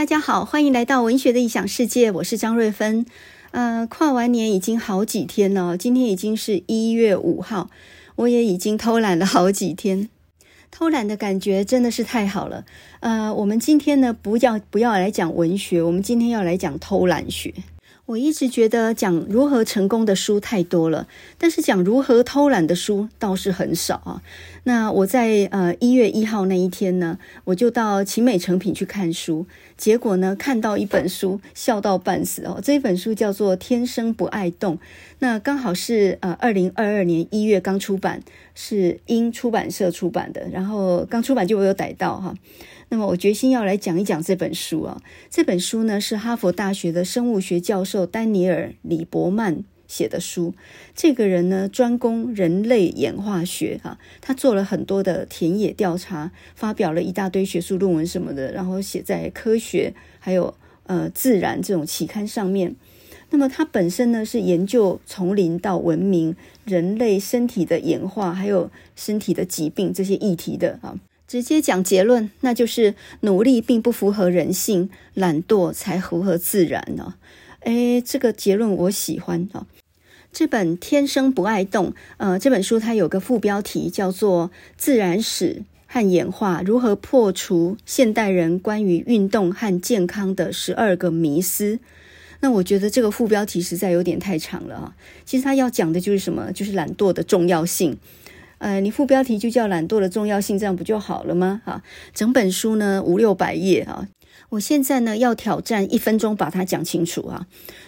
大家好，欢迎来到文学的异想世界，我是张瑞芬。呃，跨完年已经好几天了，今天已经是一月五号，我也已经偷懒了好几天，偷懒的感觉真的是太好了。呃，我们今天呢，不要不要来讲文学，我们今天要来讲偷懒学。我一直觉得讲如何成功的书太多了，但是讲如何偷懒的书倒是很少啊。那我在呃一月一号那一天呢，我就到奇美诚品去看书，结果呢看到一本书，笑到半死哦。这本书叫做《天生不爱动》，那刚好是呃二零二二年一月刚出版，是英出版社出版的，然后刚出版就我有逮到哈。那么我决心要来讲一讲这本书啊。这本书呢是哈佛大学的生物学教授丹尼尔·李伯曼写的书。这个人呢专攻人类演化学啊，他做了很多的田野调查，发表了一大堆学术论文什么的，然后写在科学还有呃自然这种期刊上面。那么他本身呢是研究从零到文明、人类身体的演化还有身体的疾病这些议题的啊。直接讲结论，那就是努力并不符合人性，懒惰才符合自然呢。诶，这个结论我喜欢啊。这本《天生不爱动》呃，这本书它有个副标题叫做《自然史和演化：如何破除现代人关于运动和健康的十二个迷思》。那我觉得这个副标题实在有点太长了啊。其实它要讲的就是什么？就是懒惰的重要性。呃，你副标题就叫懒惰的重要性，这样不就好了吗？哈，整本书呢五六百页啊，我现在呢要挑战一分钟把它讲清楚啊。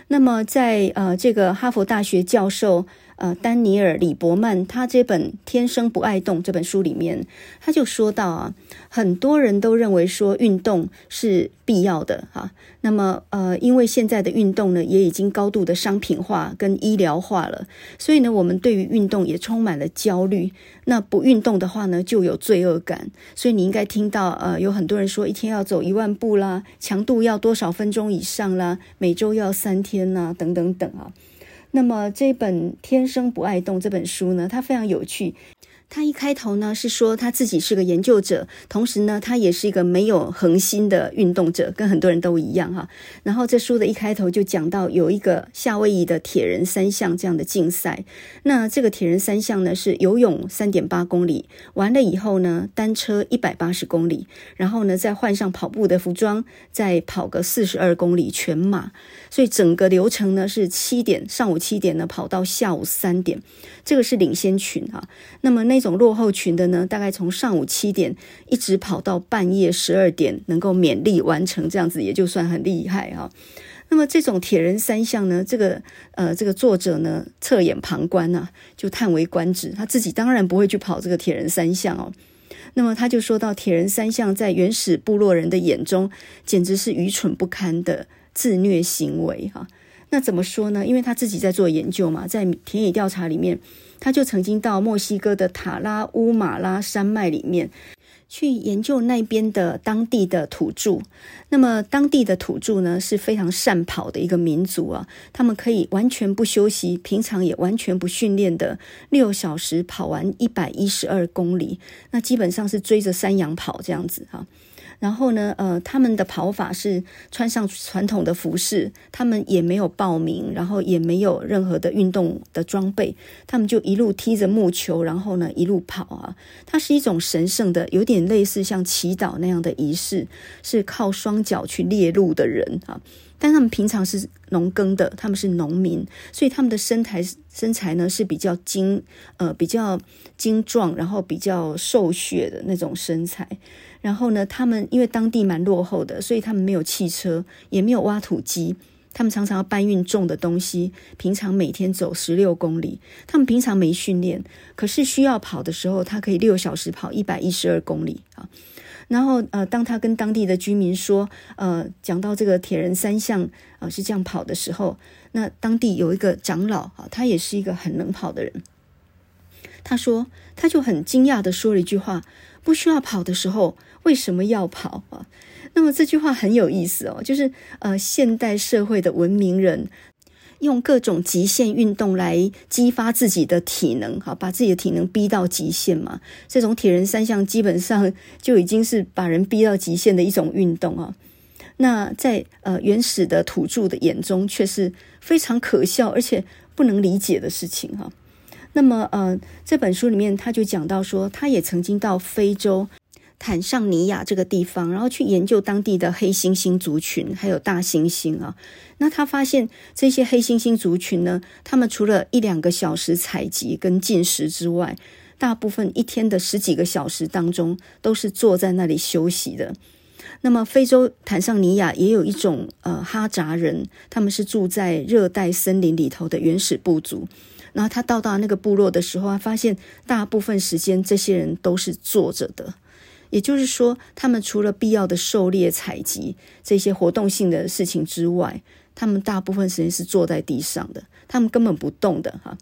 那么在呃这个哈佛大学教授。呃，丹尼尔·李伯曼他这本《天生不爱动》这本书里面，他就说到啊，很多人都认为说运动是必要的哈、那么呃，因为现在的运动呢，也已经高度的商品化跟医疗化了，所以呢，我们对于运动也充满了焦虑。那不运动的话呢，就有罪恶感。所以你应该听到呃，有很多人说一天要走一万步啦，强度要多少分钟以上啦，每周要三天呐，等等等啊。那么这本《天生不爱动》这本书呢，它非常有趣。他一开头呢是说他自己是个研究者，同时呢他也是一个没有恒心的运动者，跟很多人都一样哈。然后这书的一开头就讲到有一个夏威夷的铁人三项这样的竞赛，那这个铁人三项呢是游泳三点八公里，完了以后呢单车一百八十公里，然后呢再换上跑步的服装，再跑个四十二公里全马，所以整个流程呢是七点上午七点呢跑到下午三点，这个是领先群哈。那么那种落后群的呢，大概从上午七点一直跑到半夜十二点，能够勉力完成这样子，也就算很厉害哈。那么这种铁人三项呢，这个呃，这个作者呢，侧眼旁观呐、啊，就叹为观止。他自己当然不会去跑这个铁人三项哦。那么他就说到，铁人三项在原始部落人的眼中，简直是愚蠢不堪的自虐行为哈。那怎么说呢？因为他自己在做研究嘛，在田野调查里面。他就曾经到墨西哥的塔拉乌马拉山脉里面去研究那边的当地的土著。那么当地的土著呢，是非常善跑的一个民族啊，他们可以完全不休息，平常也完全不训练的，六小时跑完一百一十二公里，那基本上是追着山羊跑这样子哈。然后呢，呃，他们的跑法是穿上传统的服饰，他们也没有报名，然后也没有任何的运动的装备，他们就一路踢着木球，然后呢一路跑啊。它是一种神圣的，有点类似像祈祷那样的仪式，是靠双脚去猎鹿的人啊。但他们平常是农耕的，他们是农民，所以他们的身材身材呢是比较精，呃，比较精壮，然后比较瘦削的那种身材。然后呢，他们因为当地蛮落后的，所以他们没有汽车，也没有挖土机，他们常常要搬运重的东西。平常每天走十六公里，他们平常没训练，可是需要跑的时候，他可以六小时跑一百一十二公里啊。然后呃，当他跟当地的居民说，呃，讲到这个铁人三项啊、呃、是这样跑的时候，那当地有一个长老啊，他也是一个很能跑的人，他说他就很惊讶的说了一句话：不需要跑的时候。为什么要跑啊？那么这句话很有意思哦，就是呃，现代社会的文明人用各种极限运动来激发自己的体能，哈，把自己的体能逼到极限嘛。这种铁人三项基本上就已经是把人逼到极限的一种运动啊。那在呃原始的土著的眼中，却是非常可笑而且不能理解的事情哈。那么呃这本书里面他就讲到说，他也曾经到非洲坦尚尼亚这个地方，然后去研究当地的黑猩猩族群，还有大猩猩啊。那他发现这些黑猩猩族群呢，他们除了一两个小时采集跟进食之外，大部分一天的十几个小时当中，都是坐在那里休息的。那么，非洲坦尚尼亚也有一种呃哈扎人，他们是住在热带森林里头的原始部族。然后他到达那个部落的时候，他发现大部分时间这些人都是坐着的，也就是说，他们除了必要的狩猎、采集这些活动性的事情之外，他们大部分时间是坐在地上的，他们根本不动的哈。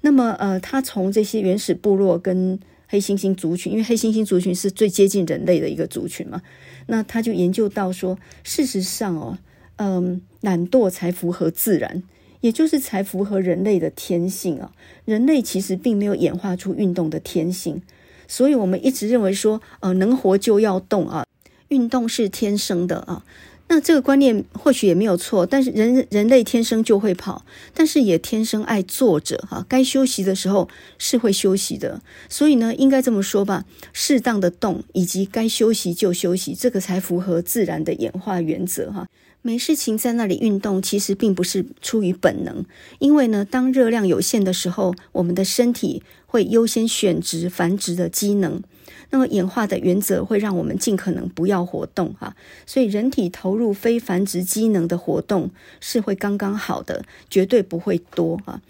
那么，呃，他从这些原始部落跟黑猩猩族群，因为黑猩猩族群是最接近人类的一个族群嘛，那他就研究到说，事实上哦，嗯，懒惰才符合自然，也就是才符合人类的天性啊。人类其实并没有演化出运动的天性，所以我们一直认为说，呃，能活就要动啊，运动是天生的啊。那这个观念或许也没有错，但是人人类天生就会跑，但是也天生爱坐着哈，该休息的时候是会休息的，所以呢，应该这么说吧，适当的动以及该休息就休息，这个才符合自然的演化原则哈。没事情在那里运动，其实并不是出于本能，因为呢，当热量有限的时候，我们的身体会优先选择繁殖的机能。那么演化的原则会让我们尽可能不要活动啊，所以人体投入非繁殖机能的活动是会刚刚好的，绝对不会多啊。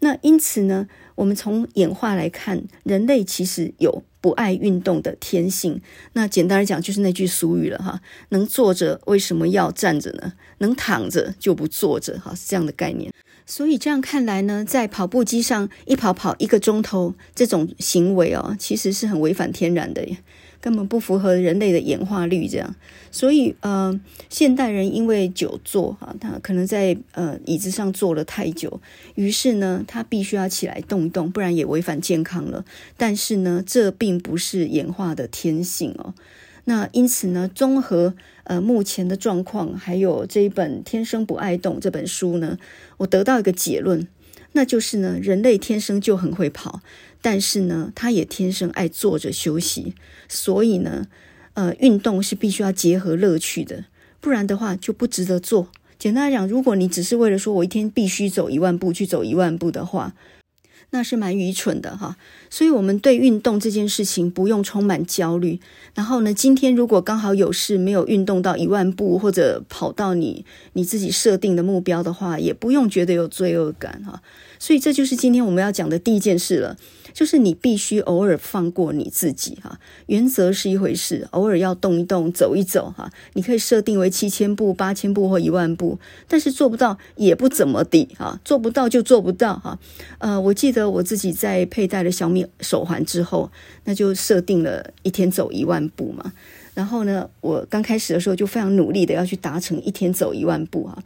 那因此呢，我们从演化来看，人类其实有不爱运动的天性。那简单来讲，就是那句俗语了哈：能坐着为什么要站着呢？能躺着就不坐着哈，是这样的概念。所以这样看来呢，在跑步机上一跑跑一个钟头，这种行为哦，其实是很违反天然的，根本不符合人类的演化律。这样，所以呃，现代人因为久坐哈，他可能在呃椅子上坐了太久，于是呢，他必须要起来动一动，不然也违反健康了。但是呢，这并不是演化的天性哦。那因此呢，综合呃目前的状况，还有这一本《天生不爱动》这本书呢，我得到一个结论，那就是呢，人类天生就很会跑，但是呢，他也天生爱坐着休息，所以呢，呃，运动是必须要结合乐趣的，不然的话就不值得做。简单来讲，如果你只是为了说我一天必须走一万步去走一万步的话。那是蛮愚蠢的哈，所以我们对运动这件事情不用充满焦虑。然后呢，今天如果刚好有事没有运动到一万步，或者跑到你你自己设定的目标的话，也不用觉得有罪恶感哈。所以这就是今天我们要讲的第一件事了。就是你必须偶尔放过你自己哈，原则是一回事，偶尔要动一动、走一走哈。你可以设定为七千步、八千步或一万步，但是做不到也不怎么地哈，做不到就做不到哈。呃，我记得我自己在佩戴了小米手环之后，那就设定了一天走一万步嘛。然后呢，我刚开始的时候就非常努力的要去达成一天走一万步哈。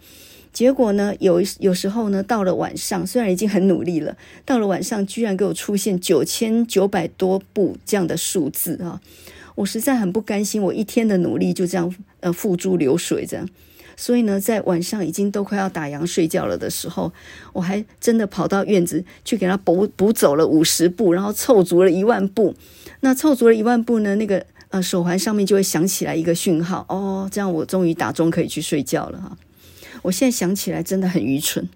结果呢，有有时候呢，到了晚上，虽然已经很努力了，到了晚上居然给我出现九千九百多步这样的数字啊！我实在很不甘心，我一天的努力就这样呃付诸流水这样。所以呢，在晚上已经都快要打烊睡觉了的时候，我还真的跑到院子去给他补补走了五十步，然后凑足了一万步。那凑足了一万步呢，那个呃手环上面就会响起来一个讯号哦，这样我终于打钟可以去睡觉了哈。我现在想起来真的很愚蠢，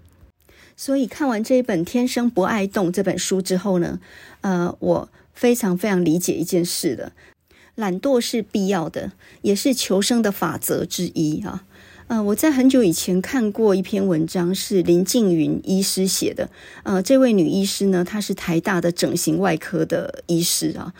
所以看完这一本《天生不爱动》这本书之后呢，呃，我非常非常理解一件事的，懒惰是必要的，也是求生的法则之一啊。呃，我在很久以前看过一篇文章，是林静云医师写的。呃，这位女医师呢，她是台大的整形外科的医师啊。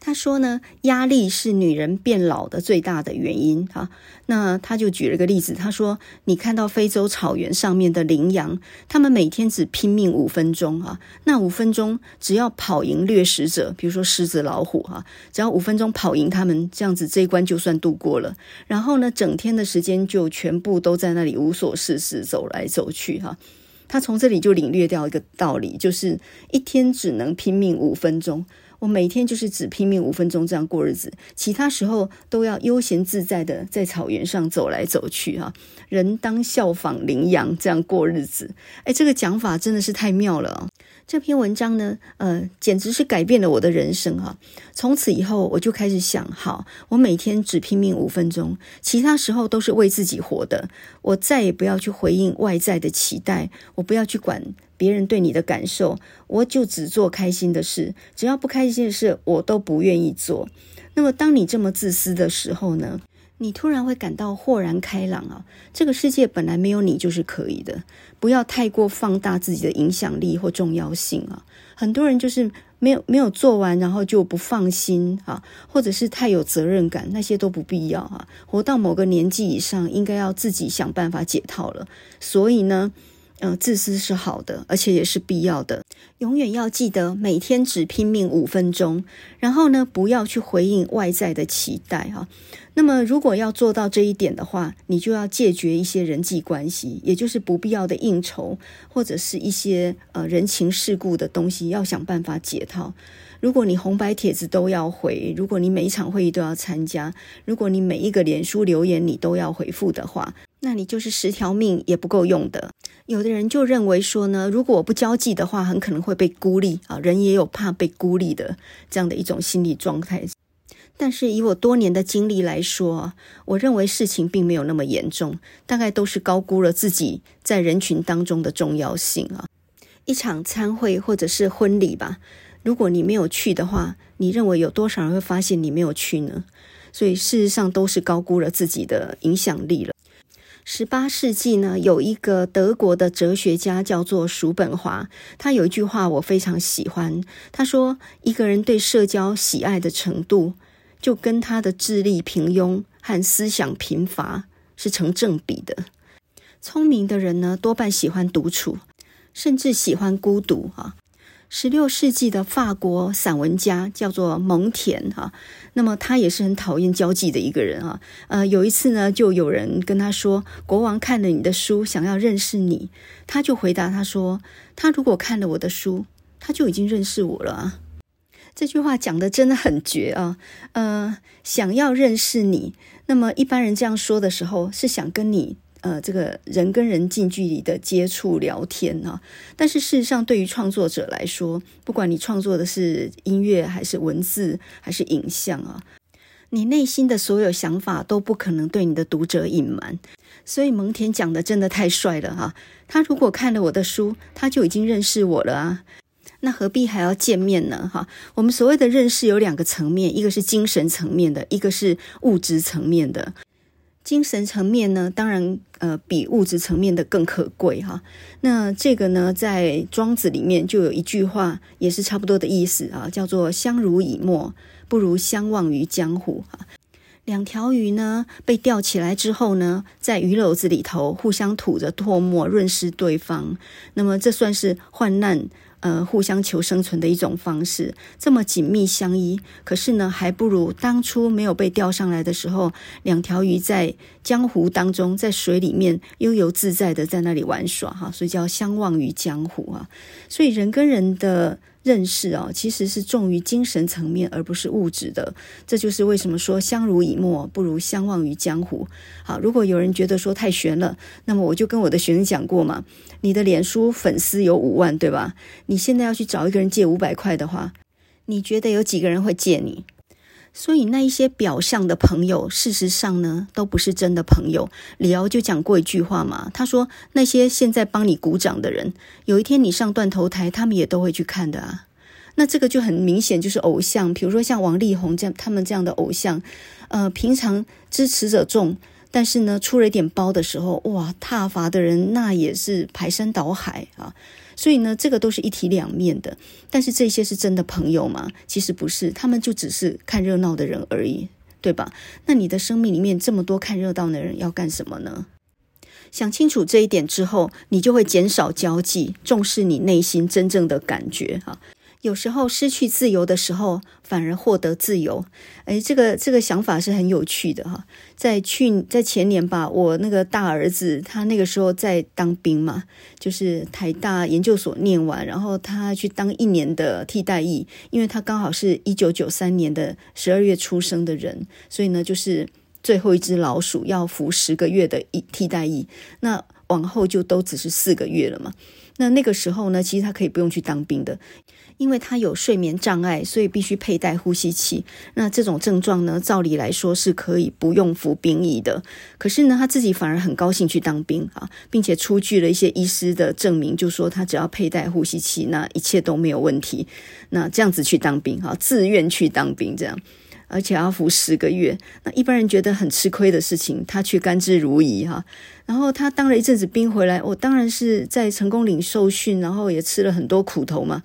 他说呢，压力是女人变老的最大的原因哈。那他就举了个例子，他说，你看到非洲草原上面的羚羊，他们每天只拼命五分钟哈。那五分钟只要跑赢掠食者，比如说狮子、老虎哈，只要五分钟跑赢他们，这样子这一关就算度过了。然后呢，整天的时间就全部都在那里无所事事，走来走去哈。他从这里就领略掉一个道理，就是一天只能拼命五分钟。我每天就是只拼命五分钟这样过日子，其他时候都要悠闲自在的在草原上走来走去哈。人当效仿羚羊这样过日子，哎，这个讲法真的是太妙了哦。这篇文章呢，呃，简直是改变了我的人生哈。从此以后，我就开始想，好，我每天只拼命五分钟，其他时候都是为自己活的。我再也不要去回应外在的期待，我不要去管别人对你的感受，我就只做开心的事。只要不开心的事，我都不愿意做。那么，当你这么自私的时候呢？你突然会感到豁然开朗啊！这个世界本来没有你就是可以的，不要太过放大自己的影响力或重要性啊！很多人就是没有没有做完，然后就不放心啊，或者是太有责任感，那些都不必要啊！活到某个年纪以上，应该要自己想办法解套了。所以呢，嗯、自私是好的，而且也是必要的。永远要记得每天只拼命五分钟，然后呢，不要去回应外在的期待哈。那么，如果要做到这一点的话，你就要戒绝一些人际关系，也就是不必要的应酬，或者是一些呃人情世故的东西，要想办法解套。如果你红白帖子都要回，如果你每一场会议都要参加，如果你每一个脸书留言你都要回复的话，那你就是十条命也不够用的。有的人就认为说呢，如果我不交际的话，很可能会被孤立啊。人也有怕被孤立的这样的一种心理状态。但是以我多年的经历来说，我认为事情并没有那么严重，大概都是高估了自己在人群当中的重要性啊。一场餐会或者是婚礼吧，如果你没有去的话，你认为有多少人会发现你没有去呢？所以事实上都是高估了自己的影响力了。十八世纪呢，有一个德国的哲学家叫做叔本华，他有一句话我非常喜欢。他说：“一个人对社交喜爱的程度，就跟他的智力平庸和思想贫乏是成正比的。聪明的人呢，多半喜欢独处，甚至喜欢孤独啊。”十六世纪的法国散文家叫做蒙田哈，那么他也是很讨厌交际的一个人啊。呃，有一次呢，就有人跟他说，国王看了你的书，想要认识你，他就回答他说，他如果看了我的书，他就已经认识我了啊。这句话讲的真的很绝啊。呃，想要认识你，那么一般人这样说的时候，是想跟你。呃，这个人跟人近距离的接触聊天啊，但是事实上，对于创作者来说，不管你创作的是音乐，还是文字，还是影像啊，你内心的所有想法都不可能对你的读者隐瞒。所以蒙田讲的真的太帅了哈！他如果看了我的书，他就已经认识我了啊，那何必还要见面呢？哈，我们所谓的认识有两个层面，一个是精神层面的，一个是物质层面的。精神层面呢，当然，呃，比物质层面的更可贵哈。那这个呢，在庄子里面就有一句话，也是差不多的意思啊，叫做“相濡以沫，不如相忘于江湖”哈。两条鱼呢，被钓起来之后呢，在鱼篓子里头互相吐着唾沫润湿对方，那么这算是患难。呃，互相求生存的一种方式，这么紧密相依，可是呢，还不如当初没有被钓上来的时候，两条鱼在江湖当中，在水里面悠游自在的在那里玩耍哈，所以叫相忘于江湖啊。所以人跟人的。认识哦，其实是重于精神层面，而不是物质的。这就是为什么说相濡以沫不如相忘于江湖。好，如果有人觉得说太悬了，那么我就跟我的学生讲过嘛，你的脸书粉丝有五万，对吧？你现在要去找一个人借五百块的话，你觉得有几个人会借你？所以那一些表象的朋友，事实上呢，都不是真的朋友。李敖就讲过一句话嘛，他说那些现在帮你鼓掌的人，有一天你上断头台，他们也都会去看的啊。那这个就很明显就是偶像，比如说像王力宏这样，他们这样的偶像，呃，平常支持者众，但是呢，出了一点包的时候，哇，挞伐的人那也是排山倒海啊。所以呢，这个都是一体两面的。但是这些是真的朋友吗？其实不是，他们就只是看热闹的人而已，对吧？那你的生命里面这么多看热闹的人要干什么呢？想清楚这一点之后，你就会减少交际，重视你内心真正的感觉哈。有时候失去自由的时候，反而获得自由。哎，这个这个想法是很有趣的哈。在去在前年吧，我那个大儿子他那个时候在当兵嘛，就是台大研究所念完，然后他去当一年的替代役，因为他刚好是一九九三年的十二月出生的人，所以呢，就是最后一只老鼠要服十个月的一替代役，那往后就都只是四个月了嘛。那那个时候呢，其实他可以不用去当兵的。因为他有睡眠障碍，所以必须佩戴呼吸器。那这种症状呢，照理来说是可以不用服兵役的。可是呢，他自己反而很高兴去当兵啊，并且出具了一些医师的证明，就说他只要佩戴呼吸器，那一切都没有问题。那这样子去当兵哈，自愿去当兵这样，而且要服十个月。那一般人觉得很吃亏的事情，他却甘之如饴哈。然后他当了一阵子兵回来，我当然是在成功岭受训，然后也吃了很多苦头嘛。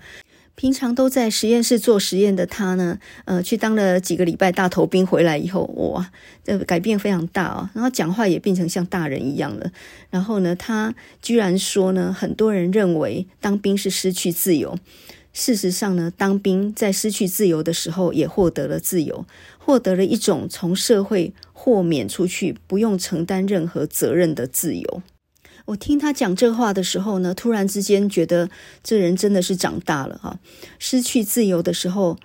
平常都在实验室做实验的他呢，呃，去当了几个礼拜大头兵回来以后，哇，这改变非常大哦。然后讲话也变成像大人一样了。然后呢，他居然说呢，很多人认为当兵是失去自由。事实上呢，当兵在失去自由的时候，也获得了自由，获得了一种从社会豁免出去，不用承担任何责任的自由。我听他讲这话的时候呢，突然之间觉得这人真的是长大了哈。失去自由的时候，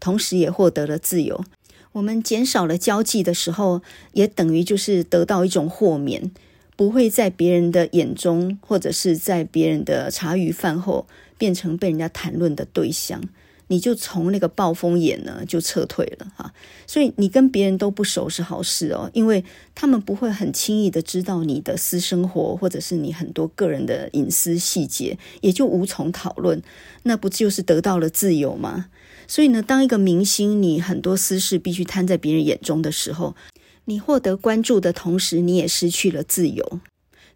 同时也获得了自由。我们减少了交际的时候，也等于就是得到一种豁免，不会在别人的眼中，或者是在别人的茶余饭后，变成被人家谈论的对象。你就从那个暴风眼呢就撤退了哈，所以你跟别人都不熟是好事哦，因为他们不会很轻易的知道你的私生活或者是你很多个人的隐私细节，也就无从讨论，那不就是得到了自由吗？所以呢，当一个明星，你很多私事必须摊在别人眼中的时候，你获得关注的同时，你也失去了自由。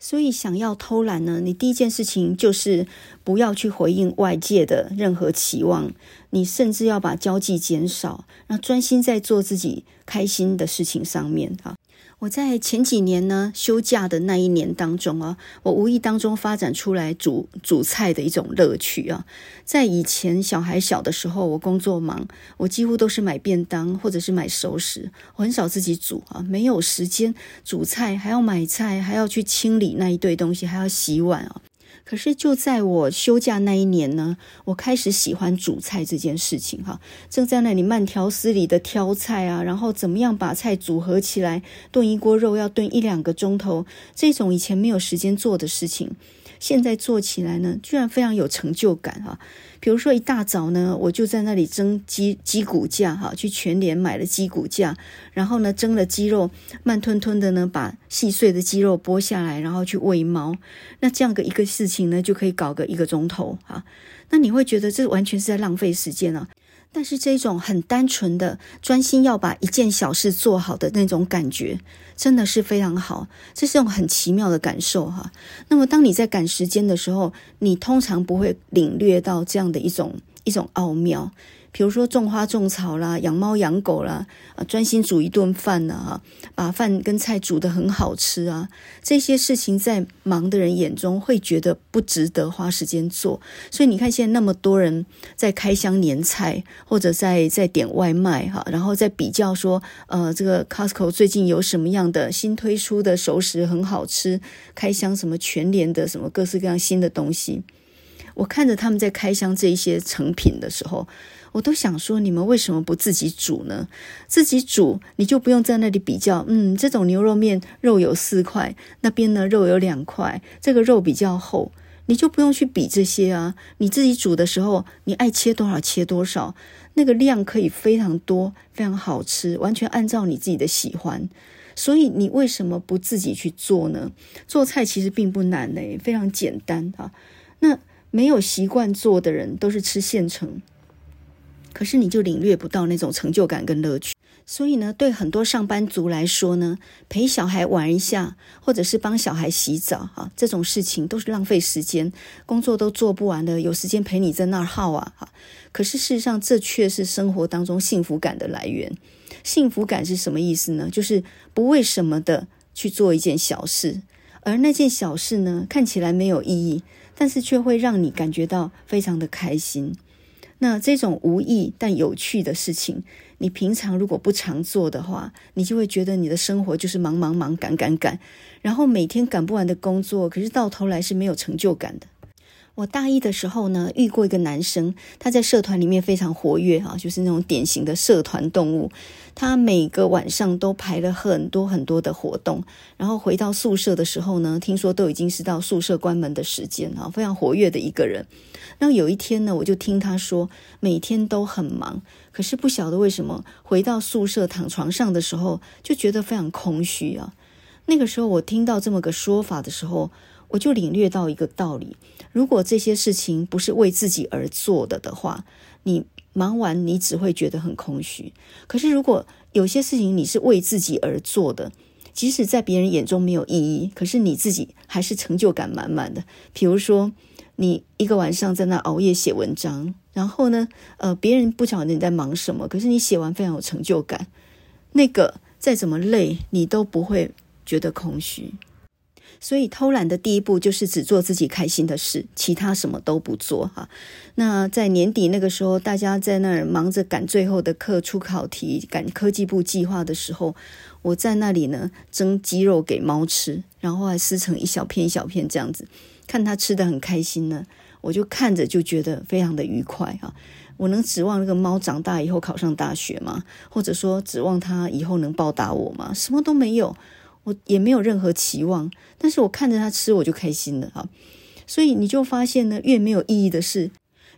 所以，想要偷懒呢，你第一件事情就是不要去回应外界的任何期望，你甚至要把交际减少，那专心在做自己开心的事情上面啊。我在前几年呢，休假的那一年当中啊，我无意当中发展出来煮煮菜的一种乐趣啊。在以前小孩小的时候，我工作忙，我几乎都是买便当或者是买熟食，我很少自己煮啊，没有时间煮菜，还要买菜，还要去清理那一堆东西，还要洗碗啊。可是就在我休假那一年呢，我开始喜欢煮菜这件事情哈，正在那里慢条斯理的挑菜啊，然后怎么样把菜组合起来，炖一锅肉要炖一两个钟头，这种以前没有时间做的事情。现在做起来呢，居然非常有成就感哈。比如说一大早呢，我就在那里蒸鸡鸡骨架哈，去全联买了鸡骨架，然后呢蒸了鸡肉，慢吞吞的呢把细碎的鸡肉剥下来，然后去喂猫。那这样的一个事情呢，就可以搞个一个钟头哈。那你会觉得这完全是在浪费时间啊。但是这种很单纯的专心要把一件小事做好的那种感觉，真的是非常好，这是一种很奇妙的感受哈。那么当你在赶时间的时候，你通常不会领略到这样的一种一种奥妙。比如说种花种草啦，养猫养狗啦，啊，专心煮一顿饭呢，哈，把饭跟菜煮得很好吃啊，这些事情在忙的人眼中会觉得不值得花时间做。所以你看，现在那么多人在开箱年菜，或者在在点外卖哈，然后在比较说，呃，这个 Costco 最近有什么样的新推出的熟食很好吃，开箱什么全联的什么各式各样新的东西。我看着他们在开箱这些成品的时候。我都想说，你们为什么不自己煮呢？自己煮，你就不用在那里比较。嗯，这种牛肉面肉有四块，那边呢肉有两块，这个肉比较厚，你就不用去比这些啊。你自己煮的时候，你爱切多少切多少，那个量可以非常多，非常好吃，完全按照你自己的喜欢。所以你为什么不自己去做呢？做菜其实并不难嘞，非常简单啊。那没有习惯做的人，都是吃现成。可是你就领略不到那种成就感跟乐趣，所以呢，对很多上班族来说呢，陪小孩玩一下，或者是帮小孩洗澡，啊，这种事情都是浪费时间，工作都做不完的，有时间陪你在那儿耗啊，哈。可是事实上，这却是生活当中幸福感的来源。幸福感是什么意思呢？就是不为什么的去做一件小事，而那件小事呢，看起来没有意义，但是却会让你感觉到非常的开心。那这种无意但有趣的事情，你平常如果不常做的话，你就会觉得你的生活就是忙忙忙、赶赶赶，然后每天赶不完的工作，可是到头来是没有成就感的。我大一的时候呢，遇过一个男生，他在社团里面非常活跃啊，就是那种典型的社团动物。他每个晚上都排了很多很多的活动，然后回到宿舍的时候呢，听说都已经是到宿舍关门的时间啊，非常活跃的一个人。那有一天呢，我就听他说，每天都很忙，可是不晓得为什么回到宿舍躺床上的时候，就觉得非常空虚啊。那个时候我听到这么个说法的时候，我就领略到一个道理。如果这些事情不是为自己而做的的话，你忙完你只会觉得很空虚。可是如果有些事情你是为自己而做的，即使在别人眼中没有意义，可是你自己还是成就感满满的。比如说，你一个晚上在那熬夜写文章，然后呢，呃，别人不晓得你在忙什么，可是你写完非常有成就感。那个再怎么累，你都不会觉得空虚。所以偷懒的第一步就是只做自己开心的事，其他什么都不做哈。那在年底那个时候，大家在那儿忙着赶最后的课、出考题、赶科技部计划的时候，我在那里呢蒸鸡肉给猫吃，然后还撕成一小片一小片这样子，看它吃得很开心呢，我就看着就觉得非常的愉快哈。我能指望那个猫长大以后考上大学吗？或者说指望它以后能报答我吗？什么都没有。我也没有任何期望，但是我看着他吃，我就开心了哈。所以你就发现呢，越没有意义的事，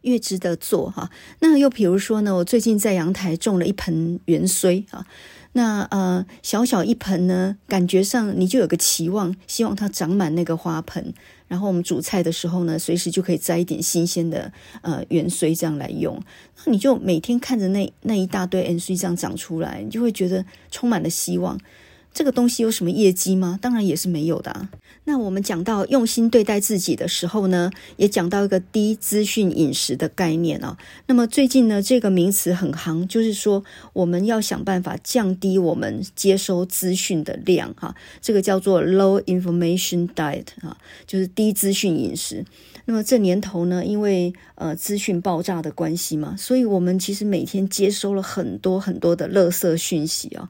越值得做哈。那又比如说呢，我最近在阳台种了一盆芫荽啊，那呃小小一盆呢，感觉上你就有个期望，希望它长满那个花盆，然后我们煮菜的时候呢，随时就可以摘一点新鲜的呃芫荽这样来用。那你就每天看着那那一大堆芫荽这样长出来，你就会觉得充满了希望。这个东西有什么业绩吗？当然也是没有的啊。那我们讲到用心对待自己的时候呢，也讲到一个低资讯饮食的概念啊。那么最近呢，这个名词很夯，就是说我们要想办法降低我们接收资讯的量哈。这个叫做 low information diet 啊，就是低资讯饮食。那么这年头呢，因为呃资讯爆炸的关系嘛，所以我们其实每天接收了很多很多的垃圾讯息啊。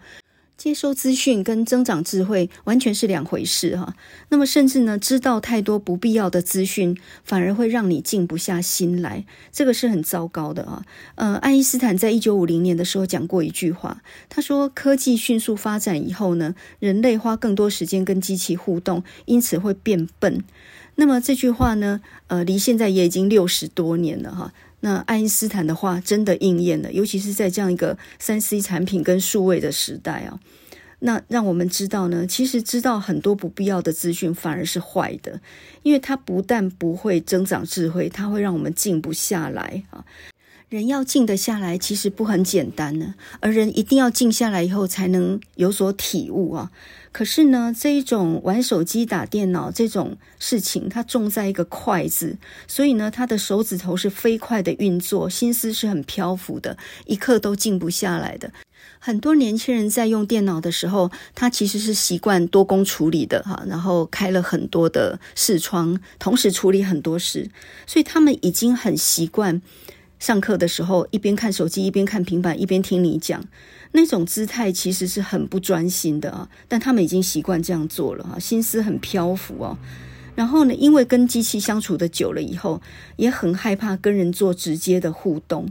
接收资讯跟增长智慧完全是两回事哈。那么甚至呢，知道太多不必要的资讯，反而会让你静不下心来，这个是很糟糕的啊。呃，爱因斯坦在一九五零年的时候讲过一句话，他说：“科技迅速发展以后呢，人类花更多时间跟机器互动，因此会变笨。”那么这句话呢，呃，离现在也已经六十多年了哈。那爱因斯坦的话真的应验了，尤其是在这样一个三 C 产品跟数位的时代啊，那让我们知道呢，其实知道很多不必要的资讯反而是坏的，因为它不但不会增长智慧，它会让我们静不下来啊。人要静得下来，其实不很简单呢，而人一定要静下来以后才能有所体悟啊。可是呢，这一种玩手机、打电脑这种事情，它重在一个“快”字，所以呢，他的手指头是飞快的运作，心思是很漂浮的，一刻都静不下来的。很多年轻人在用电脑的时候，他其实是习惯多工处理的哈，然后开了很多的视窗，同时处理很多事，所以他们已经很习惯上课的时候一边看手机，一边看平板，一边听你讲。那种姿态其实是很不专心的啊，但他们已经习惯这样做了啊，心思很漂浮哦。然后呢，因为跟机器相处的久了以后，也很害怕跟人做直接的互动。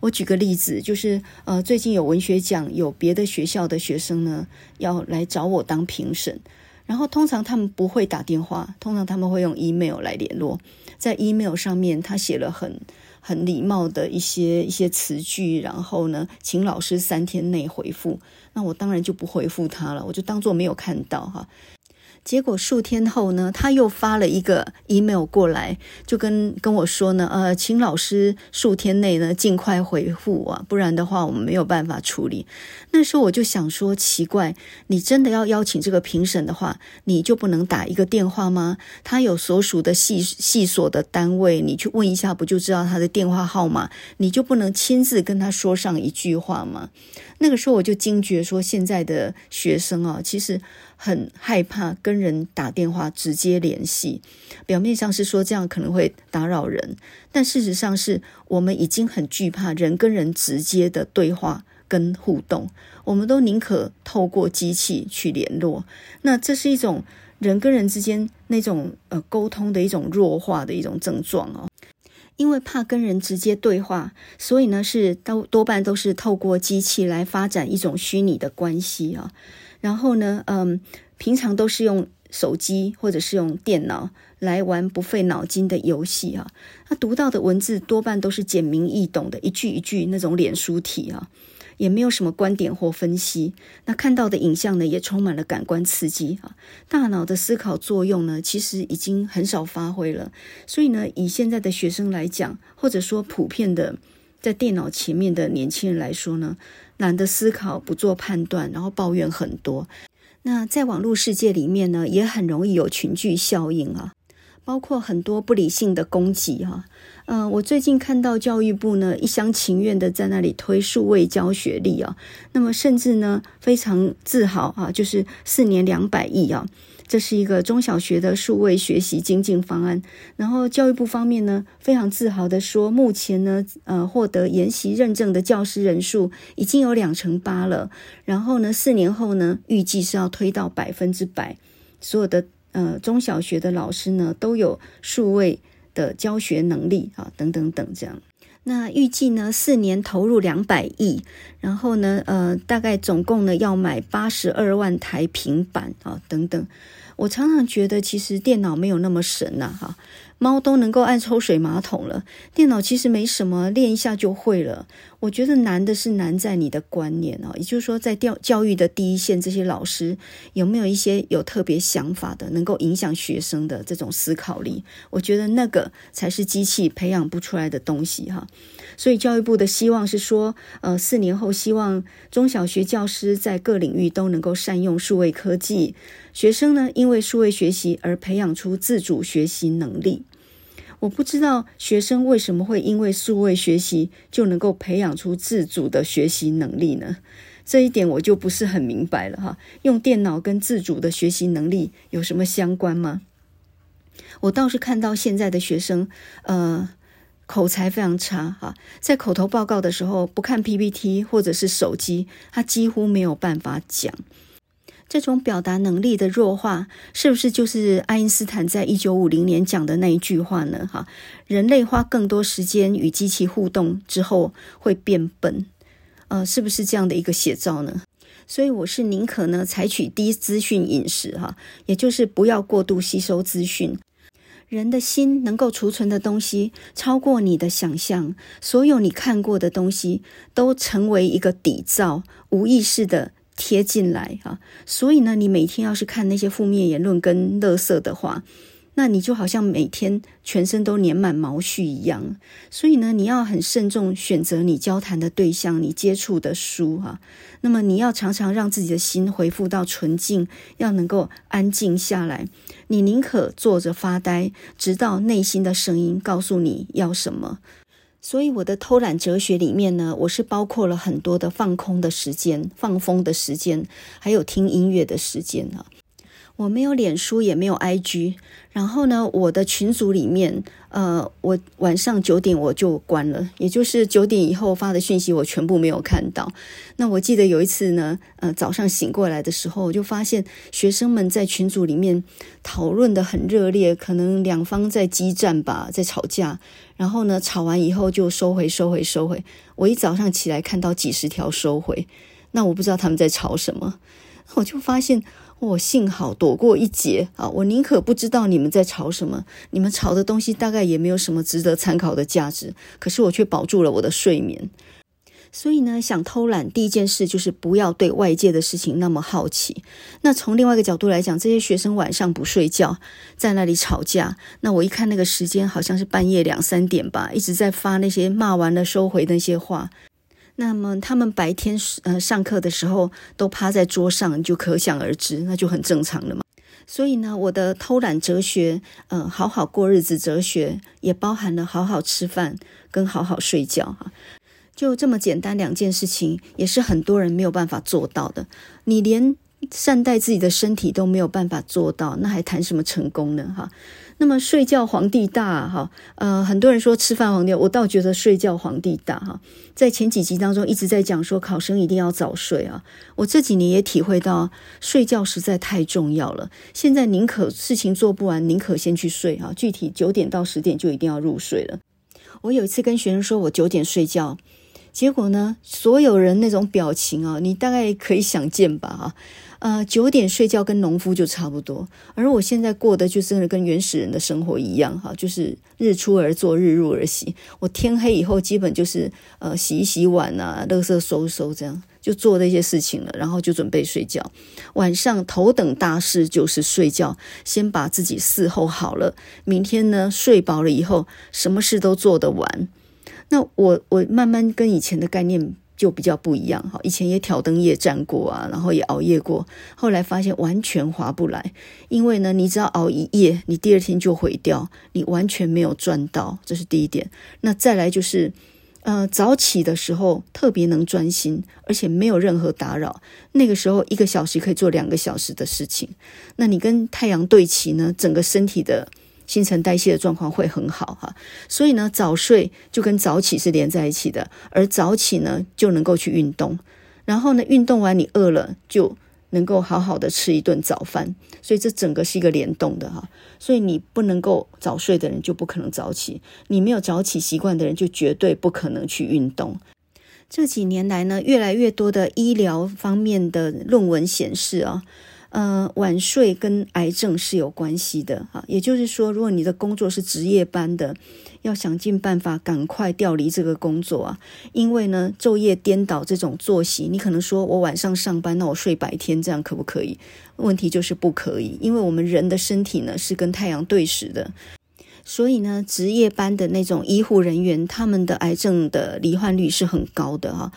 我举个例子，就是呃，最近有文学奖，有别的学校的学生呢要来找我当评审，然后通常他们不会打电话，通常他们会用 email 来联络，在 email 上面他写了很。很礼貌的一些一些词句，然后呢，请老师三天内回复。那我当然就不回复他了，我就当做没有看到哈。结果数天后呢，他又发了一个 email 过来，就跟跟我说呢，呃，请老师数天内呢尽快回复啊，不然的话我们没有办法处理。那时候我就想说，奇怪，你真的要邀请这个评审的话，你就不能打一个电话吗？他有所属的系系所的单位，你去问一下，不就知道他的电话号码？你就不能亲自跟他说上一句话吗？那个时候我就惊觉说，现在的学生啊，其实。很害怕跟人打电话直接联系。表面上是说这样可能会打扰人，但事实上是我们已经很惧怕人跟人直接的对话跟互动，我们都宁可透过机器去联络。那这是一种人跟人之间那种呃沟通的一种弱化的一种症状哦。因为怕跟人直接对话，所以呢是都多半都是透过机器来发展一种虚拟的关系啊。然后呢，嗯，平常都是用手机或者是用电脑来玩不费脑筋的游戏啊。他读到的文字多半都是简明易懂的，一句一句那种脸书体啊。也没有什么观点或分析，那看到的影像呢，也充满了感官刺激啊。大脑的思考作用呢，其实已经很少发挥了。所以呢，以现在的学生来讲，或者说普遍的在电脑前面的年轻人来说呢，懒得思考，不做判断，然后抱怨很多。那在网络世界里面呢，也很容易有群聚效应啊。包括很多不理性的攻击哈，嗯，我最近看到教育部呢一厢情愿的在那里推数位教学力啊，那么甚至呢非常自豪啊，就是四年两百亿啊，这是一个中小学的数位学习精进方案。然后教育部方面呢非常自豪的说，目前呢呃获得研习认证的教师人数已经有两成八了，然后呢四年后呢预计是要推到百分之百，所有的。呃，中小学的老师呢都有数位的教学能力啊，等等等这样。那预计呢四年投入两百亿，然后呢呃大概总共呢要买八十二万台平板啊，等等。我常常觉得其实电脑没有那么神呐哈。猫都能够按抽水马桶了，电脑其实没什么，练一下就会了。我觉得难的是难在你的观念哦，也就是说，在教教育的第一线，这些老师有没有一些有特别想法的，能够影响学生的这种思考力？我觉得那个才是机器培养不出来的东西哈。所以教育部的希望是说，呃，四年后希望中小学教师在各领域都能够善用数位科技，学生呢因为数位学习而培养出自主学习能力。我不知道学生为什么会因为数位学习就能够培养出自主的学习能力呢？这一点我就不是很明白了哈。用电脑跟自主的学习能力有什么相关吗？我倒是看到现在的学生，呃，口才非常差哈，在口头报告的时候不看 PPT 或者是手机，他几乎没有办法讲。这种表达能力的弱化，是不是就是爱因斯坦在一九五零年讲的那一句话呢？哈，人类花更多时间与机器互动之后会变笨，呃，是不是这样的一个写照呢？所以我是宁可呢采取低资讯饮食，哈，也就是不要过度吸收资讯。人的心能够储存的东西超过你的想象，所有你看过的东西都成为一个底噪，无意识的。贴进来啊，所以呢，你每天要是看那些负面言论跟垃圾的话，那你就好像每天全身都粘满毛絮一样。所以呢，你要很慎重选择你交谈的对象，你接触的书哈。那么你要常常让自己的心恢复到纯净，要能够安静下来。你宁可坐着发呆，直到内心的声音告诉你要什么。所以我的偷懒哲学里面呢，我是包括了很多的放空的时间、放风的时间，还有听音乐的时间啊。我没有脸书，也没有 IG。然后呢，我的群组里面，呃，我晚上九点我就关了，也就是九点以后发的讯息，我全部没有看到。那我记得有一次呢，呃，早上醒过来的时候，我就发现学生们在群组里面讨论得很热烈，可能两方在激战吧，在吵架。然后呢，吵完以后就收回、收回、收回。我一早上起来看到几十条收回，那我不知道他们在吵什么，我就发现。我幸好躲过一劫啊！我宁可不知道你们在吵什么，你们吵的东西大概也没有什么值得参考的价值。可是我却保住了我的睡眠。所以呢，想偷懒，第一件事就是不要对外界的事情那么好奇。那从另外一个角度来讲，这些学生晚上不睡觉，在那里吵架。那我一看那个时间，好像是半夜两三点吧，一直在发那些骂完了收回那些话。那么他们白天呃上课的时候都趴在桌上，就可想而知，那就很正常了嘛。所以呢，我的偷懒哲学，呃，好好过日子哲学，也包含了好好吃饭跟好好睡觉哈。就这么简单两件事情，也是很多人没有办法做到的。你连善待自己的身体都没有办法做到，那还谈什么成功呢？哈。那么睡觉皇帝大哈，呃，很多人说吃饭皇帝，我倒觉得睡觉皇帝大哈。在前几集当中一直在讲说考生一定要早睡啊，我这几年也体会到睡觉实在太重要了。现在宁可事情做不完，宁可先去睡哈。具体九点到十点就一定要入睡了。我有一次跟学生说我九点睡觉，结果呢，所有人那种表情啊，你大概可以想见吧哈。呃，九点睡觉跟农夫就差不多，而我现在过的就真的跟原始人的生活一样哈，就是日出而作，日入而息。我天黑以后基本就是呃洗一洗碗啊，垃圾收收，这样就做那些事情了，然后就准备睡觉。晚上头等大事就是睡觉，先把自己伺候好了，明天呢睡饱了以后，什么事都做得完。那我我慢慢跟以前的概念。就比较不一样哈，以前也挑灯夜战过啊，然后也熬夜过，后来发现完全划不来，因为呢，你只要熬一夜，你第二天就毁掉，你完全没有赚到，这是第一点。那再来就是，呃，早起的时候特别能专心，而且没有任何打扰，那个时候一个小时可以做两个小时的事情。那你跟太阳对齐呢，整个身体的。新陈代谢的状况会很好哈，所以呢，早睡就跟早起是连在一起的，而早起呢就能够去运动，然后呢，运动完你饿了就能够好好的吃一顿早饭，所以这整个是一个联动的哈，所以你不能够早睡的人就不可能早起，你没有早起习惯的人就绝对不可能去运动。这几年来呢，越来越多的医疗方面的论文显示啊。呃，晚睡跟癌症是有关系的哈，也就是说，如果你的工作是值夜班的，要想尽办法赶快调离这个工作啊，因为呢，昼夜颠倒这种作息，你可能说我晚上上班，那我睡白天，这样可不可以？问题就是不可以，因为我们人的身体呢是跟太阳对时的，所以呢，值夜班的那种医护人员，他们的癌症的罹患率是很高的哈。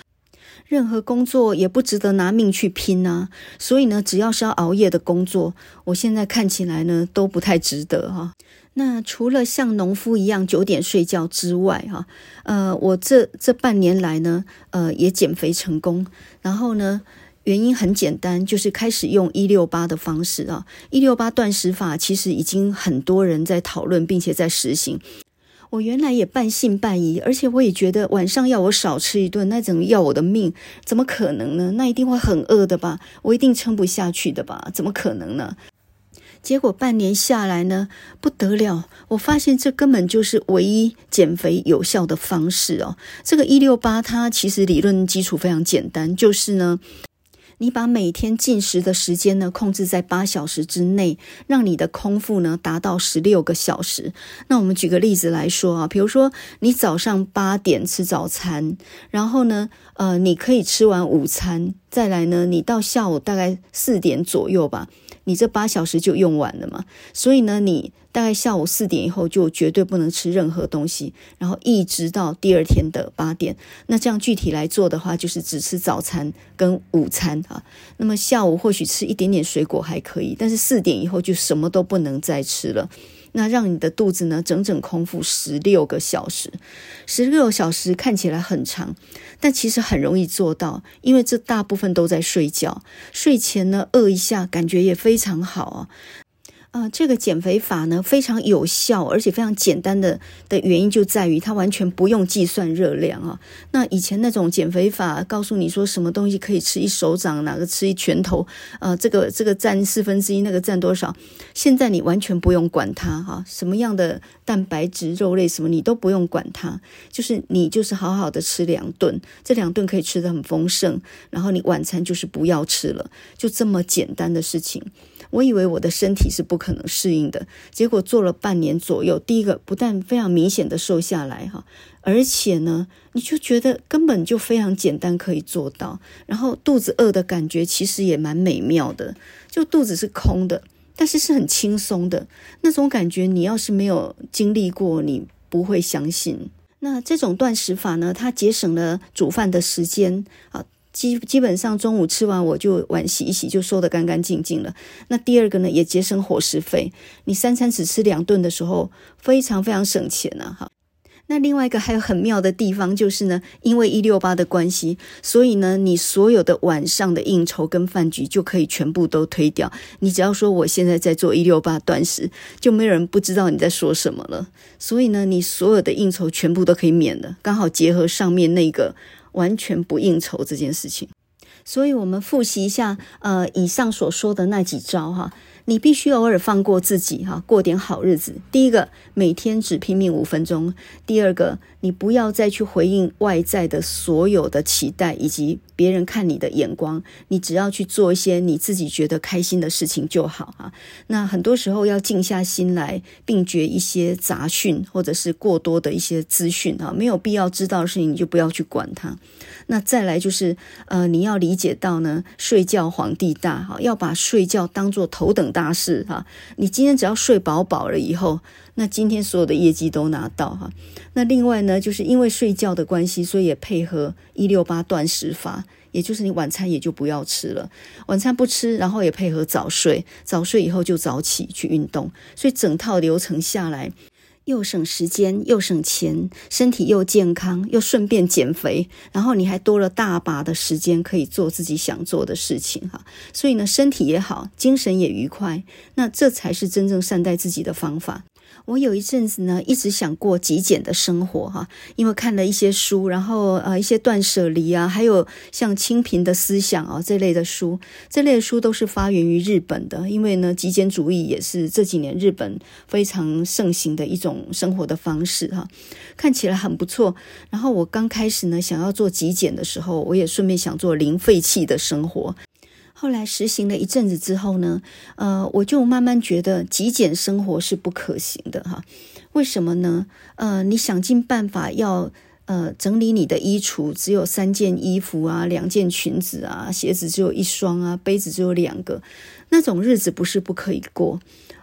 任何工作也不值得拿命去拼啊，所以呢，只要是要熬夜的工作，我现在看起来呢都不太值得哈。那除了像农夫一样九点睡觉之外，哈，呃，我这这半年来呢，呃，也减肥成功。然后呢，原因很简单，就是开始用一六八的方式啊，一六八断食法其实已经很多人在讨论，并且在实行。我原来也半信半疑，而且我也觉得晚上要我少吃一顿，那怎么要我的命？怎么可能呢？那一定会很饿的吧？我一定撑不下去的吧？怎么可能呢？结果半年下来呢，不得了！我发现这根本就是唯一减肥有效的方式哦。这个一六八，它其实理论基础非常简单，就是呢。你把每天进食的时间呢控制在八小时之内，让你的空腹呢达到十六个小时。那我们举个例子来说啊，比如说你早上八点吃早餐，然后呢，呃，你可以吃完午餐，再来呢，你到下午大概四点左右吧。你这八小时就用完了嘛，所以呢，你大概下午四点以后就绝对不能吃任何东西，然后一直到第二天的八点。那这样具体来做的话，就是只吃早餐跟午餐啊。那么下午或许吃一点点水果还可以，但是四点以后就什么都不能再吃了。那让你的肚子呢，整整空腹十六个小时，十六小时看起来很长，但其实很容易做到，因为这大部分都在睡觉，睡前呢饿一下，感觉也非常好啊。啊、呃，这个减肥法呢非常有效，而且非常简单的的原因就在于它完全不用计算热量啊。那以前那种减肥法告诉你说什么东西可以吃一手掌，哪个吃一拳头，呃，这个这个占四分之一，那个占多少？现在你完全不用管它哈，什么样的蛋白质、肉类什么你都不用管它，就是你就是好好的吃两顿，这两顿可以吃得很丰盛，然后你晚餐就是不要吃了，就这么简单的事情。我以为我的身体是不可能适应的，结果做了半年左右，第一个不但非常明显的瘦下来哈，而且呢，你就觉得根本就非常简单可以做到，然后肚子饿的感觉其实也蛮美妙的，就肚子是空的，但是是很轻松的那种感觉。你要是没有经历过，你不会相信。那这种断食法呢，它节省了煮饭的时间啊。基基本上中午吃完我就碗洗一洗就收得干干净净了。那第二个呢，也节省伙食费。你三餐只吃两顿的时候，非常非常省钱呐，哈。那另外一个还有很妙的地方就是呢，因为一六八的关系，所以呢，你所有的晚上的应酬跟饭局就可以全部都推掉。你只要说我现在在做一六八断食，就没有人不知道你在说什么了。所以呢，你所有的应酬全部都可以免了，刚好结合上面那个完全不应酬这件事情。所以我们复习一下，呃，以上所说的那几招哈。你必须偶尔放过自己哈，过点好日子。第一个，每天只拼命五分钟；第二个，你不要再去回应外在的所有的期待以及别人看你的眼光，你只要去做一些你自己觉得开心的事情就好哈。那很多时候要静下心来，并觉一些杂讯或者是过多的一些资讯哈，没有必要知道的事情你就不要去管它。那再来就是呃，你要理解到呢，睡觉皇帝大哈，要把睡觉当做头等大大事哈。你今天只要睡饱饱了以后，那今天所有的业绩都拿到哈。那另外呢，就是因为睡觉的关系，所以也配合一六八断食法，也就是你晚餐也就不要吃了，晚餐不吃，然后也配合早睡，早睡以后就早起去运动，所以整套流程下来。又省时间又省钱，身体又健康，又顺便减肥，然后你还多了大把的时间可以做自己想做的事情哈。所以呢，身体也好，精神也愉快，那这才是真正善待自己的方法。我有一阵子呢，一直想过极简的生活哈，因为看了一些书，然后呃一些断舍离啊，还有像清贫的思想啊这类的书，这类的书都是发源于日本的，因为呢极简主义也是这几年日本非常盛行的一种生活的方式哈，看起来很不错。然后我刚开始呢想要做极简的时候，我也顺便想做零废弃的生活。后来实行了一阵子之后呢，呃，我就慢慢觉得极简生活是不可行的哈。为什么呢？呃，你想尽办法要呃整理你的衣橱，只有三件衣服啊，两件裙子啊，鞋子只有一双啊，杯子只有两个，那种日子不是不可以过。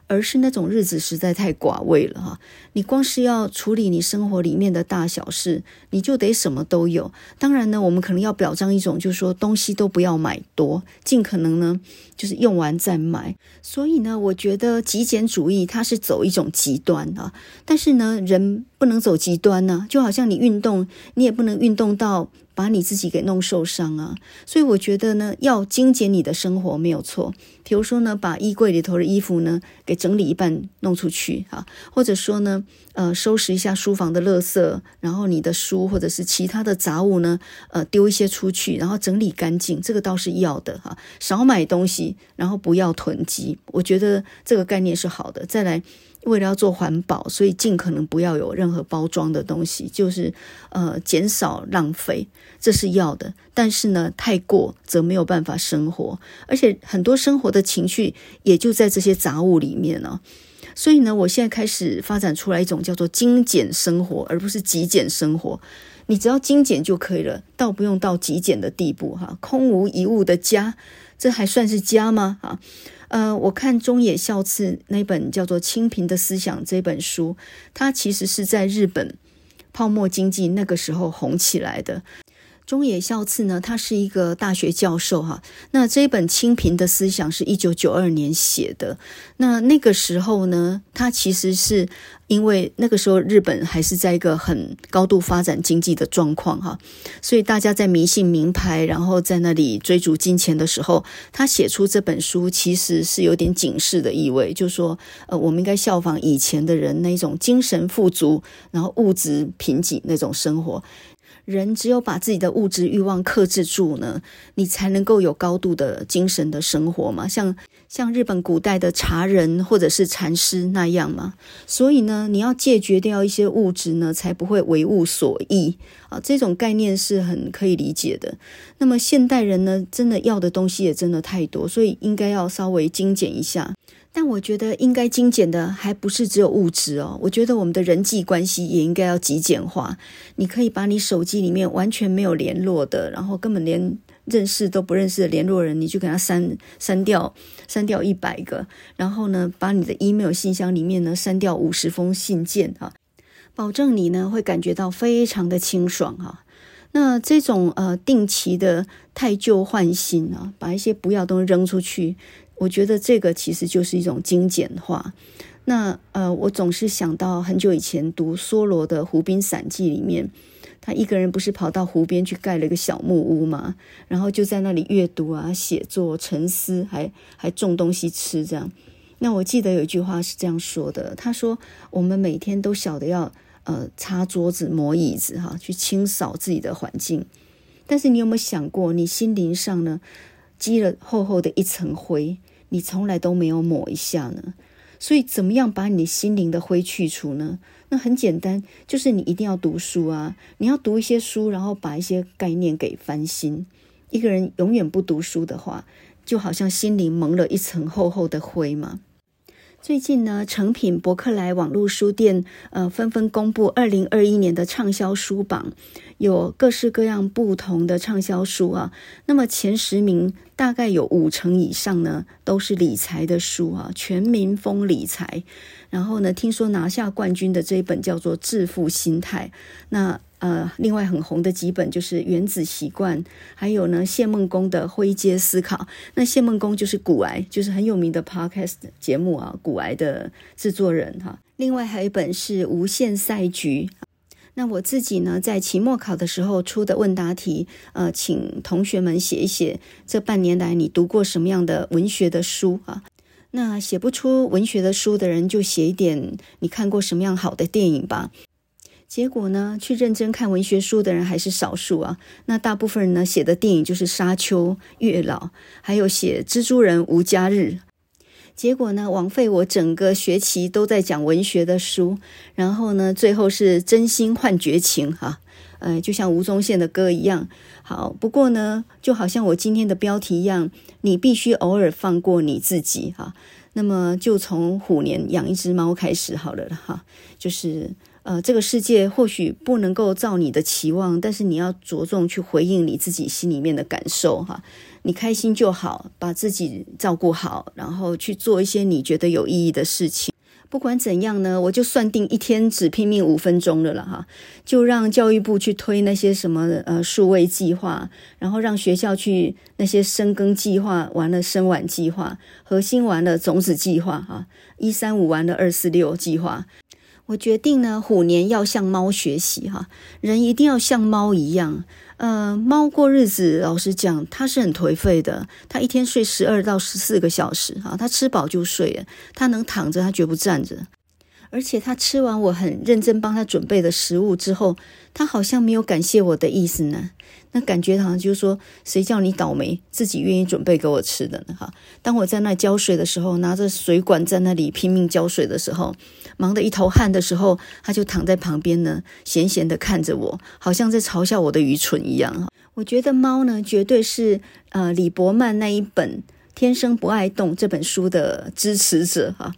而是那种日子实在太寡味了哈！你光是要处理你生活里面的大小事，你就得什么都有。当然呢，我们可能要表彰一种，就是说东西都不要买多，尽可能呢就是用完再买。所以呢，我觉得极简主义它是走一种极端啊，但是呢，人不能走极端呢，就好像你运动，你也不能运动到。把你自己给弄受伤啊！所以我觉得呢，要精简你的生活没有错。比如说呢，把衣柜里头的衣服呢给整理一半弄出去啊，或者说呢，呃，收拾一下书房的垃圾，然后你的书或者是其他的杂物呢，呃，丢一些出去，然后整理干净，这个倒是要的哈。少买东西，然后不要囤积，我觉得这个概念是好的。再来。为了要做环保，所以尽可能不要有任何包装的东西，就是呃减少浪费，这是要的。但是呢，太过则没有办法生活，而且很多生活的情趣也就在这些杂物里面呢。所以呢，我现在开始发展出来一种叫做精简生活，而不是极简生活。你只要精简就可以了，倒不用到极简的地步哈。空无一物的家，这还算是家吗？哈。呃，我看中野孝次那本叫做《清贫的思想》这本书，它其实是在日本泡沫经济那个时候红起来的。中野孝次呢，他是一个大学教授哈。那这一本《清贫的思想》是一九九二年写的。那那个时候呢，他其实是因为那个时候日本还是在一个很高度发展经济的状况哈，所以大家在迷信名牌，然后在那里追逐金钱的时候，他写出这本书其实是有点警示的意味，就是说呃，我们应该效仿以前的人那种精神富足，然后物质贫瘠那种生活。人只有把自己的物质欲望克制住呢，你才能够有高度的精神的生活嘛。像像日本古代的茶人或者是禅师那样嘛。所以呢，你要戒绝掉一些物质呢，才不会为物所役啊。这种概念是很可以理解的。那么现代人呢，真的要的东西也真的太多，所以应该要稍微精简一下。但我觉得应该精简的还不是只有物质哦，我觉得我们的人际关系也应该要极简化。你可以把你手机里面完全没有联络的，然后根本连认识都不认识的联络人，你就给他删删掉，删掉一百个。然后呢，把你的 email 信箱里面呢删掉五十封信件啊，保证你呢会感觉到非常的清爽哈。那这种呃定期的汰旧换新啊，把一些不要东西扔出去。我觉得这个其实就是一种精简化。那呃，我总是想到很久以前读梭罗的《湖滨散记》里面，他一个人不是跑到湖边去盖了一个小木屋嘛，然后就在那里阅读啊、写作、沉思，还还种东西吃这样。那我记得有一句话是这样说的，他说：“我们每天都晓得要呃擦桌子、磨椅子，哈，去清扫自己的环境。但是你有没有想过，你心灵上呢积了厚厚的一层灰，你从来都没有抹一下呢？”所以，怎么样把你心灵的灰去除呢？那很简单，就是你一定要读书啊！你要读一些书，然后把一些概念给翻新。一个人永远不读书的话，就好像心灵蒙了一层厚厚的灰嘛。最近呢，诚品、博客来网络书店呃纷纷公布二零二一年的畅销书榜，有各式各样不同的畅销书啊。那么前十名大概有五成以上呢，都是理财的书啊，全民风理财。然后呢，听说拿下冠军的这一本叫做《致富心态》，那。呃，另外很红的几本就是《原子习惯》，还有呢谢孟恭的《灰阶思考》。那谢孟恭就是古癌，就是很有名的 podcast 节目啊，古癌的制作人哈。另外还有一本是《无限赛局》。那我自己呢，在期末考的时候出的问答题，呃，请同学们写一写这半年来你读过什么样的文学的书啊？那写不出文学的书的人，就写一点你看过什么样好的电影吧。结果呢，去认真看文学书的人还是少数啊。那大部分人呢，写的电影就是《沙丘》《月老》，还有写《蜘蛛人无家日》。结果呢，枉费我整个学期都在讲文学的书。然后呢，最后是真心换绝情哈，呃，就像吴宗宪的歌一样。好，不过呢，就好像我今天的标题一样，你必须偶尔放过你自己哈。那么，就从虎年养一只猫开始好了哈，就是。呃，这个世界或许不能够照你的期望，但是你要着重去回应你自己心里面的感受哈。你开心就好，把自己照顾好，然后去做一些你觉得有意义的事情。不管怎样呢，我就算定一天只拼命五分钟的了哈，就让教育部去推那些什么呃数位计划，然后让学校去那些深耕计划，完了生晚计划，核心完了种子计划哈，一三五完了二四六计划。我决定呢，虎年要向猫学习哈，人一定要像猫一样。呃，猫过日子，老实讲，它是很颓废的。它一天睡十二到十四个小时哈，它吃饱就睡了，它能躺着，它绝不站着。而且它吃完我很认真帮它准备的食物之后，它好像没有感谢我的意思呢。那感觉好像就是说，谁叫你倒霉，自己愿意准备给我吃的呢？哈，当我在那浇水的时候，拿着水管在那里拼命浇水的时候，忙得一头汗的时候，他就躺在旁边呢，闲闲的看着我，好像在嘲笑我的愚蠢一样。我觉得猫呢，绝对是呃李伯曼那一本《天生不爱动》这本书的支持者。哈。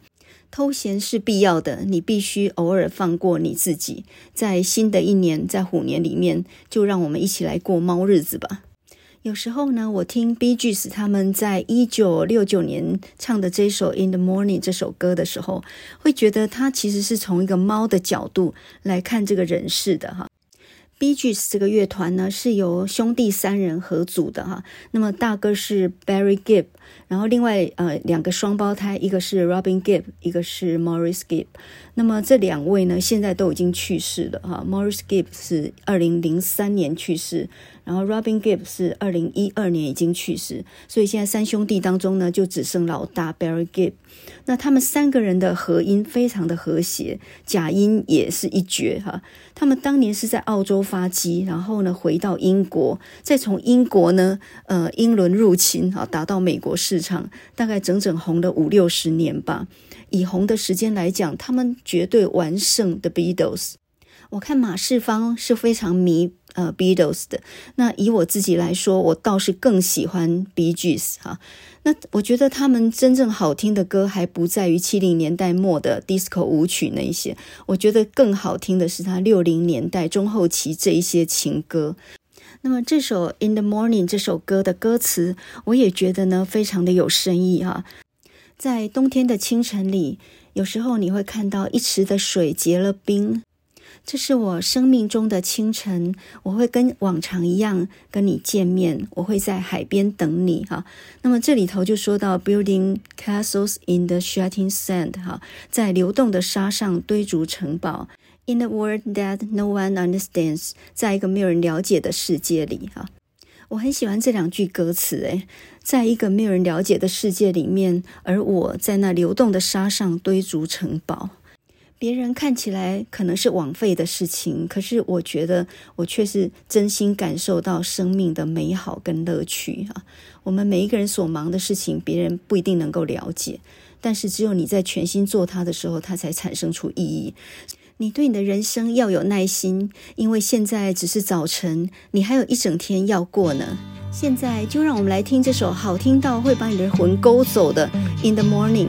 偷闲是必要的，你必须偶尔放过你自己。在新的一年，在虎年里面，就让我们一起来过猫日子吧。有时候呢，我听 BGS 他们在一九六九年唱的这首《In the Morning》这首歌的时候，会觉得他其实是从一个猫的角度来看这个人世的哈。BGS 这个乐团呢，是由兄弟三人合组的哈。那么大哥是 Barry Gibb，然后另外呃两个双胞胎，一个是 Robin Gibb，一个是 Maurice Gibb。那么这两位呢，现在都已经去世了哈。Maurice Gibb 是二零零三年去世。然后 Robin Gibb 是二零一二年已经去世，所以现在三兄弟当中呢，就只剩老大 Barry Gibb。那他们三个人的和音非常的和谐，假音也是一绝哈。他们当年是在澳洲发迹，然后呢回到英国，再从英国呢，呃，英伦入侵哈，打到美国市场，大概整整红了五六十年吧。以红的时间来讲，他们绝对完胜 The Beatles。我看马世芳是非常迷。呃，Beatles 的。那以我自己来说，我倒是更喜欢 Bee Gees 哈。那我觉得他们真正好听的歌，还不在于七零年代末的 disco 舞曲那一些，我觉得更好听的是他六零年代中后期这一些情歌。那么这首 In the Morning 这首歌的歌词，我也觉得呢，非常的有深意哈。在冬天的清晨里，有时候你会看到一池的水结了冰。这是我生命中的清晨，我会跟往常一样跟你见面，我会在海边等你哈。那么这里头就说到 building castles in the shifting sand 哈，在流动的沙上堆筑城堡。In a world that no one understands，在一个没有人了解的世界里哈，我很喜欢这两句歌词诶，在一个没有人了解的世界里面，而我在那流动的沙上堆筑城堡。别人看起来可能是枉费的事情，可是我觉得我却是真心感受到生命的美好跟乐趣啊！我们每一个人所忙的事情，别人不一定能够了解，但是只有你在全心做它的时候，它才产生出意义。你对你的人生要有耐心，因为现在只是早晨，你还有一整天要过呢。现在就让我们来听这首好听到会把你的魂勾走的《In the Morning》。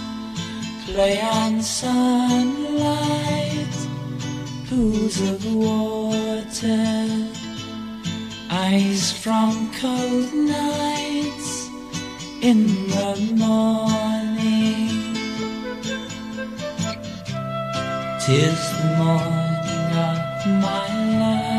play on sunlight. pools of water, eyes from cold nights in the morning. Tis the morning of my life.